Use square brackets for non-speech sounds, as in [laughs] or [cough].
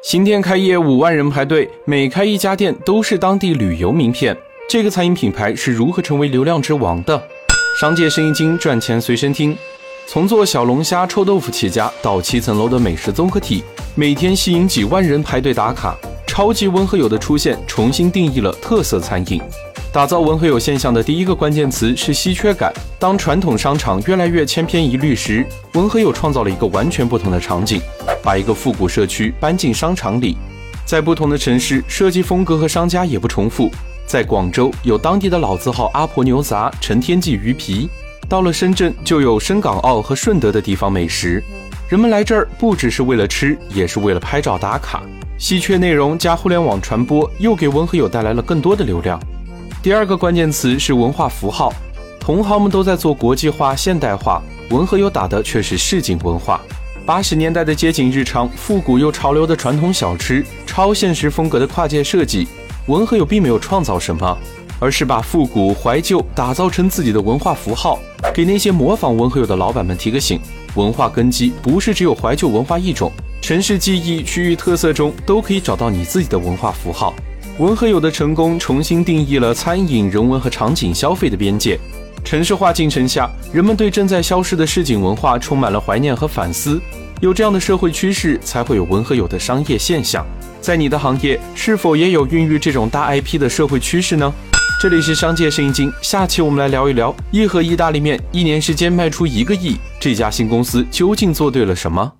新店开业五万人排队，每开一家店都是当地旅游名片。这个餐饮品牌是如何成为流量之王的？商界生意经，赚钱随身听。从做小龙虾、臭豆腐起家，到七层楼的美食综合体，每天吸引几万人排队打卡。超级温和友的出现，重新定义了特色餐饮。打造温和友现象的第一个关键词是稀缺感。当传统商场越来越千篇一律时，温和友创造了一个完全不同的场景，把一个复古社区搬进商场里。在不同的城市，设计风格和商家也不重复。在广州有当地的老字号阿婆牛杂、陈天记鱼皮，到了深圳就有深港澳和顺德的地方美食。人们来这儿不只是为了吃，也是为了拍照打卡。稀缺内容加互联网传播，又给文和友带来了更多的流量。第二个关键词是文化符号，同行们都在做国际化、现代化，文和友打的却是市井文化。八十年代的街景日常，复古又潮流的传统小吃，超现实风格的跨界设计，文和友并没有创造什么，而是把复古怀旧打造成自己的文化符号，给那些模仿文和友的老板们提个醒：文化根基不是只有怀旧文化一种，城市记忆、区域特色中都可以找到你自己的文化符号。文和友的成功重新定义了餐饮、人文和场景消费的边界。城市化进程下，人们对正在消失的市井文化充满了怀念和反思。有这样的社会趋势，才会有文和友的商业现象。在你的行业，是否也有孕育这种大 [laughs] IP 的社会趋势呢？这里是商界摄影经，下期我们来聊一聊一和意大利面一年时间卖出一个亿，这家新公司究竟做对了什么？